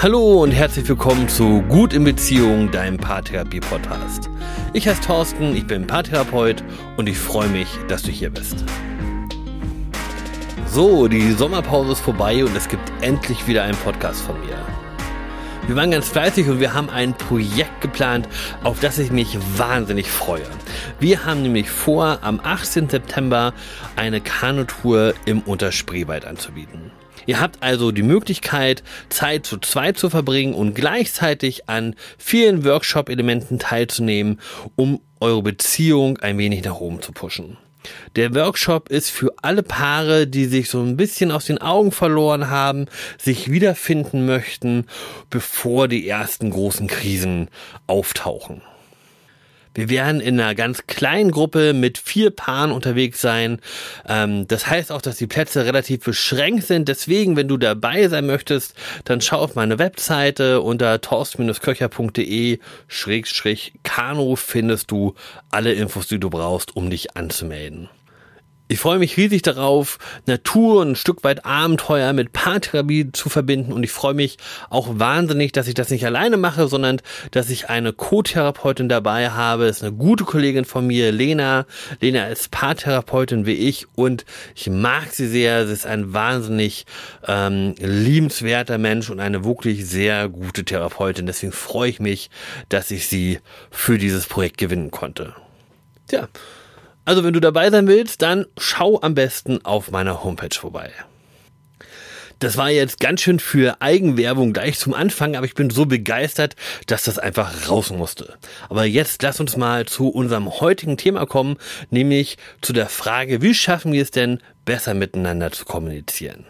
Hallo und herzlich willkommen zu Gut in Beziehung, deinem Paartherapie-Podcast. Ich heiße Thorsten, ich bin Paartherapeut und ich freue mich, dass du hier bist. So, die Sommerpause ist vorbei und es gibt endlich wieder einen Podcast von mir. Wir waren ganz fleißig und wir haben ein Projekt geplant, auf das ich mich wahnsinnig freue. Wir haben nämlich vor, am 18. September eine Kanutour im Unterspreewald anzubieten. Ihr habt also die Möglichkeit, Zeit zu zweit zu verbringen und gleichzeitig an vielen Workshop-Elementen teilzunehmen, um eure Beziehung ein wenig nach oben zu pushen. Der Workshop ist für alle Paare, die sich so ein bisschen aus den Augen verloren haben, sich wiederfinden möchten, bevor die ersten großen Krisen auftauchen. Wir werden in einer ganz kleinen Gruppe mit vier Paaren unterwegs sein. Ähm, das heißt auch, dass die Plätze relativ beschränkt sind. Deswegen, wenn du dabei sein möchtest, dann schau auf meine Webseite unter torst-köcher.de Schrägstrich Kano findest du alle Infos, die du brauchst, um dich anzumelden. Ich freue mich riesig darauf, Natur und ein Stück weit Abenteuer mit Paartherapie zu verbinden und ich freue mich auch wahnsinnig, dass ich das nicht alleine mache, sondern dass ich eine Co-Therapeutin dabei habe. Das ist eine gute Kollegin von mir, Lena. Lena ist Paartherapeutin wie ich und ich mag sie sehr. Sie ist ein wahnsinnig ähm, liebenswerter Mensch und eine wirklich sehr gute Therapeutin. Deswegen freue ich mich, dass ich sie für dieses Projekt gewinnen konnte. Tja. Also wenn du dabei sein willst, dann schau am besten auf meiner Homepage vorbei. Das war jetzt ganz schön für Eigenwerbung gleich zum Anfang, aber ich bin so begeistert, dass das einfach raus musste. Aber jetzt lass uns mal zu unserem heutigen Thema kommen, nämlich zu der Frage, wie schaffen wir es denn, besser miteinander zu kommunizieren?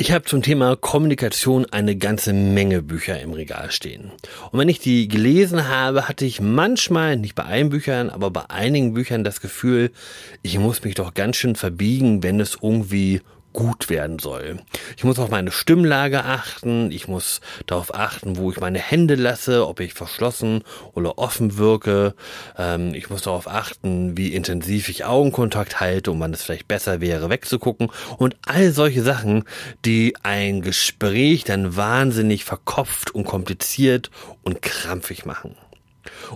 Ich habe zum Thema Kommunikation eine ganze Menge Bücher im Regal stehen. Und wenn ich die gelesen habe, hatte ich manchmal, nicht bei allen Büchern, aber bei einigen Büchern das Gefühl, ich muss mich doch ganz schön verbiegen, wenn es irgendwie gut werden soll. Ich muss auf meine Stimmlage achten, ich muss darauf achten, wo ich meine Hände lasse, ob ich verschlossen oder offen wirke. Ähm, ich muss darauf achten, wie intensiv ich Augenkontakt halte und wann es vielleicht besser wäre, wegzugucken. Und all solche Sachen, die ein Gespräch dann wahnsinnig verkopft und kompliziert und krampfig machen.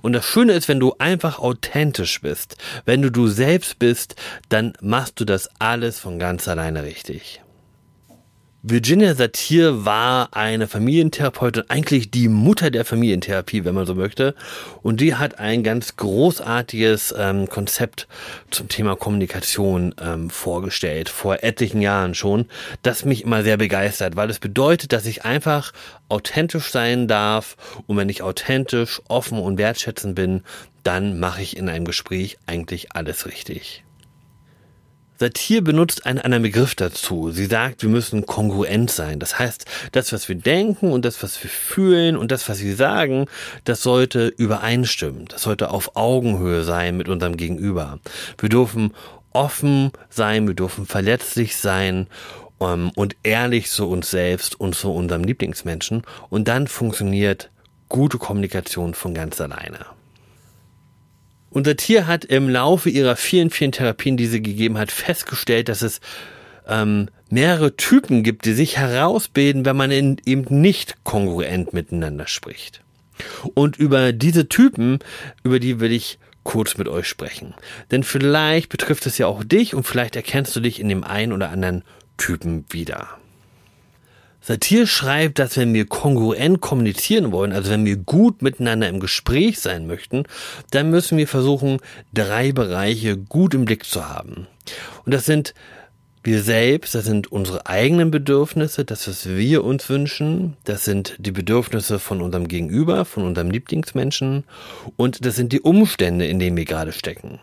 Und das Schöne ist, wenn du einfach authentisch bist, wenn du du selbst bist, dann machst du das alles von ganz alleine richtig. Virginia Satir war eine Familientherapeutin, eigentlich die Mutter der Familientherapie, wenn man so möchte. Und die hat ein ganz großartiges ähm, Konzept zum Thema Kommunikation ähm, vorgestellt, vor etlichen Jahren schon, das mich immer sehr begeistert, weil es bedeutet, dass ich einfach authentisch sein darf. Und wenn ich authentisch, offen und wertschätzend bin, dann mache ich in einem Gespräch eigentlich alles richtig. Satir benutzt einen anderen Begriff dazu. Sie sagt, wir müssen kongruent sein. Das heißt, das, was wir denken und das, was wir fühlen und das, was wir sagen, das sollte übereinstimmen. Das sollte auf Augenhöhe sein mit unserem Gegenüber. Wir dürfen offen sein, wir dürfen verletzlich sein um, ähm, und ehrlich zu uns selbst und zu unserem Lieblingsmenschen. Und dann funktioniert gute Kommunikation von ganz alleine. Unser Tier hat im Laufe ihrer vielen, vielen Therapien, die sie gegeben hat, festgestellt, dass es ähm, mehrere Typen gibt, die sich herausbilden, wenn man in, eben nicht kongruent miteinander spricht. Und über diese Typen, über die will ich kurz mit euch sprechen. Denn vielleicht betrifft es ja auch dich und vielleicht erkennst du dich in dem einen oder anderen Typen wieder. Satir schreibt, dass wenn wir kongruent kommunizieren wollen, also wenn wir gut miteinander im Gespräch sein möchten, dann müssen wir versuchen, drei Bereiche gut im Blick zu haben. Und das sind wir selbst, das sind unsere eigenen Bedürfnisse, das, was wir uns wünschen, das sind die Bedürfnisse von unserem Gegenüber, von unserem Lieblingsmenschen und das sind die Umstände, in denen wir gerade stecken.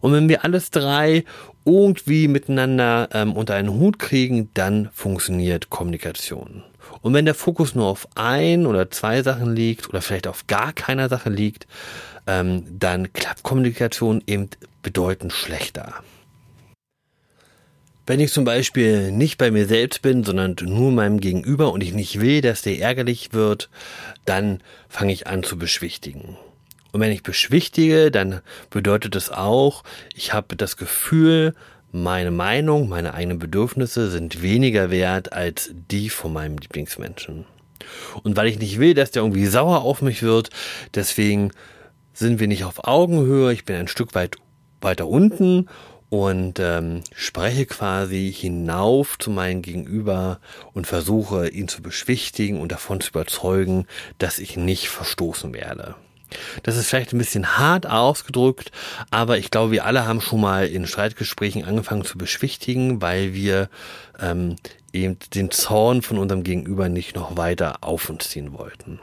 Und wenn wir alles drei irgendwie miteinander ähm, unter einen Hut kriegen, dann funktioniert Kommunikation. Und wenn der Fokus nur auf ein oder zwei Sachen liegt oder vielleicht auf gar keiner Sache liegt, ähm, dann klappt Kommunikation eben bedeutend schlechter. Wenn ich zum Beispiel nicht bei mir selbst bin, sondern nur meinem Gegenüber und ich nicht will, dass der ärgerlich wird, dann fange ich an zu beschwichtigen. Und wenn ich beschwichtige, dann bedeutet es auch, ich habe das Gefühl, meine Meinung, meine eigenen Bedürfnisse sind weniger wert als die von meinem Lieblingsmenschen. Und weil ich nicht will, dass der irgendwie sauer auf mich wird, deswegen sind wir nicht auf Augenhöhe, ich bin ein Stück weit weiter unten und ähm, spreche quasi hinauf zu meinem Gegenüber und versuche ihn zu beschwichtigen und davon zu überzeugen, dass ich nicht verstoßen werde. Das ist vielleicht ein bisschen hart ausgedrückt, aber ich glaube, wir alle haben schon mal in Streitgesprächen angefangen zu beschwichtigen, weil wir ähm, eben den Zorn von unserem Gegenüber nicht noch weiter auf uns ziehen wollten.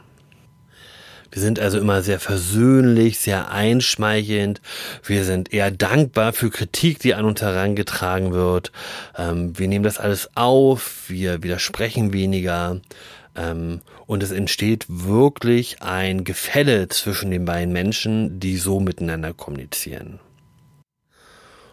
Wir sind also immer sehr versöhnlich, sehr einschmeichelnd. Wir sind eher dankbar für Kritik, die an uns herangetragen wird. Ähm, wir nehmen das alles auf, wir widersprechen weniger. Ähm, und es entsteht wirklich ein Gefälle zwischen den beiden Menschen, die so miteinander kommunizieren.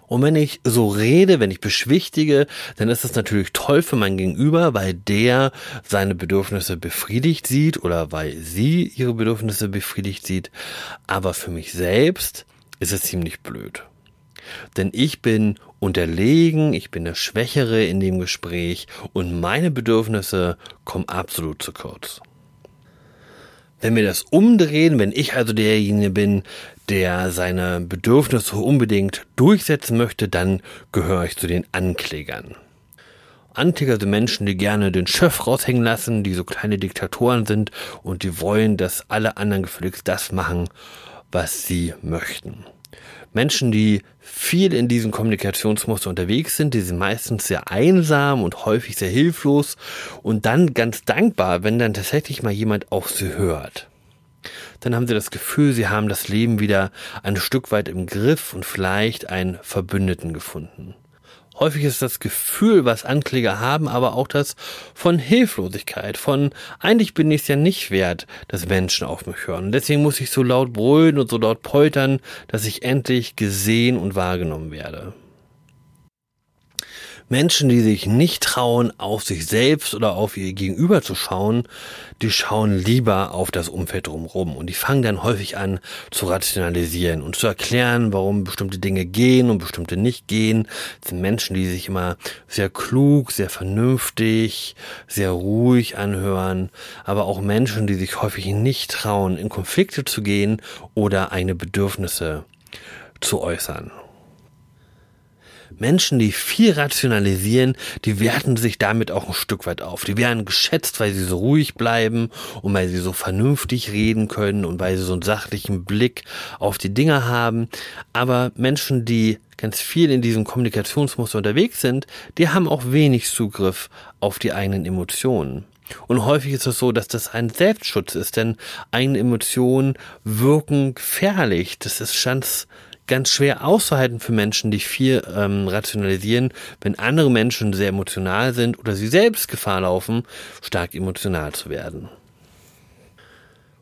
Und wenn ich so rede, wenn ich beschwichtige, dann ist das natürlich toll für mein Gegenüber, weil der seine Bedürfnisse befriedigt sieht oder weil sie ihre Bedürfnisse befriedigt sieht. Aber für mich selbst ist es ziemlich blöd. Denn ich bin unterlegen, ich bin der Schwächere in dem Gespräch und meine Bedürfnisse kommen absolut zu kurz. Wenn wir das umdrehen, wenn ich also derjenige bin, der seine Bedürfnisse unbedingt durchsetzen möchte, dann gehöre ich zu den Anklägern. Ankläger sind Menschen, die gerne den Chef raushängen lassen, die so kleine Diktatoren sind und die wollen, dass alle anderen gefälligst das machen, was sie möchten. Menschen, die viel in diesem Kommunikationsmuster unterwegs sind, die sind meistens sehr einsam und häufig sehr hilflos und dann ganz dankbar, wenn dann tatsächlich mal jemand auf sie hört dann haben sie das Gefühl, sie haben das Leben wieder ein Stück weit im Griff und vielleicht einen Verbündeten gefunden. Häufig ist das Gefühl, was Ankläger haben, aber auch das von Hilflosigkeit, von eigentlich bin ich es ja nicht wert, dass Menschen auf mich hören. Deswegen muss ich so laut brüllen und so laut poltern, dass ich endlich gesehen und wahrgenommen werde. Menschen, die sich nicht trauen, auf sich selbst oder auf ihr Gegenüber zu schauen, die schauen lieber auf das Umfeld drumherum und die fangen dann häufig an zu rationalisieren und zu erklären, warum bestimmte Dinge gehen und bestimmte nicht gehen. Das sind Menschen, die sich immer sehr klug, sehr vernünftig, sehr ruhig anhören, aber auch Menschen, die sich häufig nicht trauen, in Konflikte zu gehen oder eigene Bedürfnisse zu äußern. Menschen, die viel rationalisieren, die werten sich damit auch ein Stück weit auf. Die werden geschätzt, weil sie so ruhig bleiben und weil sie so vernünftig reden können und weil sie so einen sachlichen Blick auf die Dinge haben. Aber Menschen, die ganz viel in diesem Kommunikationsmuster unterwegs sind, die haben auch wenig Zugriff auf die eigenen Emotionen. Und häufig ist es so, dass das ein Selbstschutz ist, denn eigene Emotionen wirken gefährlich. Das ist ganz ganz schwer auszuhalten für Menschen, die viel ähm, rationalisieren, wenn andere Menschen sehr emotional sind oder sie selbst Gefahr laufen, stark emotional zu werden.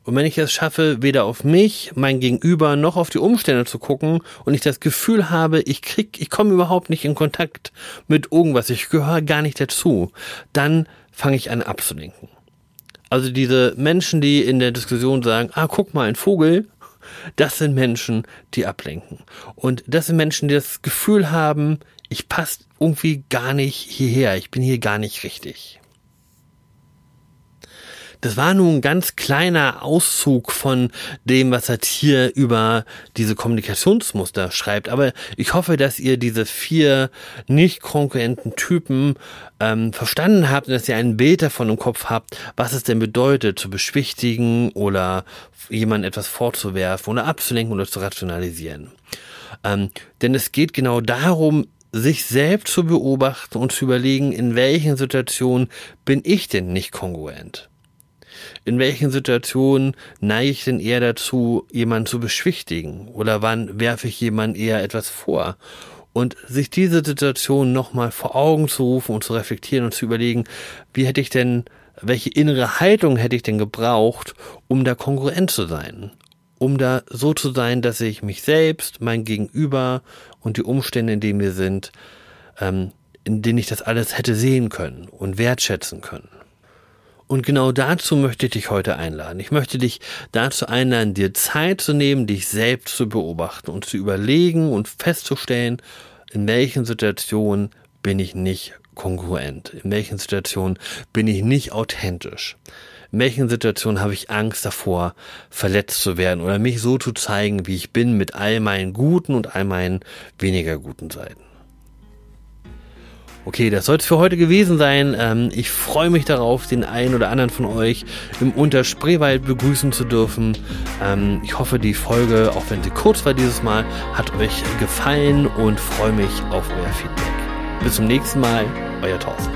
Und wenn ich es schaffe, weder auf mich, mein Gegenüber, noch auf die Umstände zu gucken und ich das Gefühl habe, ich krieg, ich komme überhaupt nicht in Kontakt mit irgendwas, ich gehöre gar nicht dazu, dann fange ich an abzulenken. Also diese Menschen, die in der Diskussion sagen, ah, guck mal, ein Vogel, das sind Menschen, die ablenken. Und das sind Menschen, die das Gefühl haben, ich passe irgendwie gar nicht hierher, ich bin hier gar nicht richtig. Das war nun ein ganz kleiner Auszug von dem, was er hier über diese Kommunikationsmuster schreibt. Aber ich hoffe, dass ihr diese vier nicht konkurrenten Typen ähm, verstanden habt und dass ihr ein Bild davon im Kopf habt, was es denn bedeutet, zu beschwichtigen oder jemandem etwas vorzuwerfen oder abzulenken oder zu rationalisieren. Ähm, denn es geht genau darum, sich selbst zu beobachten und zu überlegen, in welchen Situationen bin ich denn nicht kongruent in welchen Situationen neige ich denn eher dazu, jemanden zu beschwichtigen? Oder wann werfe ich jemanden eher etwas vor? Und sich diese Situation nochmal vor Augen zu rufen und zu reflektieren und zu überlegen, wie hätte ich denn, welche innere Haltung hätte ich denn gebraucht, um da kongruent zu sein? Um da so zu sein, dass ich mich selbst, mein Gegenüber und die Umstände, in denen wir sind, ähm, in denen ich das alles hätte sehen können und wertschätzen können. Und genau dazu möchte ich dich heute einladen. Ich möchte dich dazu einladen, dir Zeit zu nehmen, dich selbst zu beobachten und zu überlegen und festzustellen, in welchen Situationen bin ich nicht kongruent, in welchen Situationen bin ich nicht authentisch, in welchen Situationen habe ich Angst davor, verletzt zu werden oder mich so zu zeigen, wie ich bin, mit all meinen guten und all meinen weniger guten Seiten. Okay, das soll es für heute gewesen sein. Ähm, ich freue mich darauf, den einen oder anderen von euch im Unterspreewald begrüßen zu dürfen. Ähm, ich hoffe, die Folge, auch wenn sie kurz war dieses Mal, hat euch gefallen und freue mich auf euer Feedback. Bis zum nächsten Mal, euer Thorsten.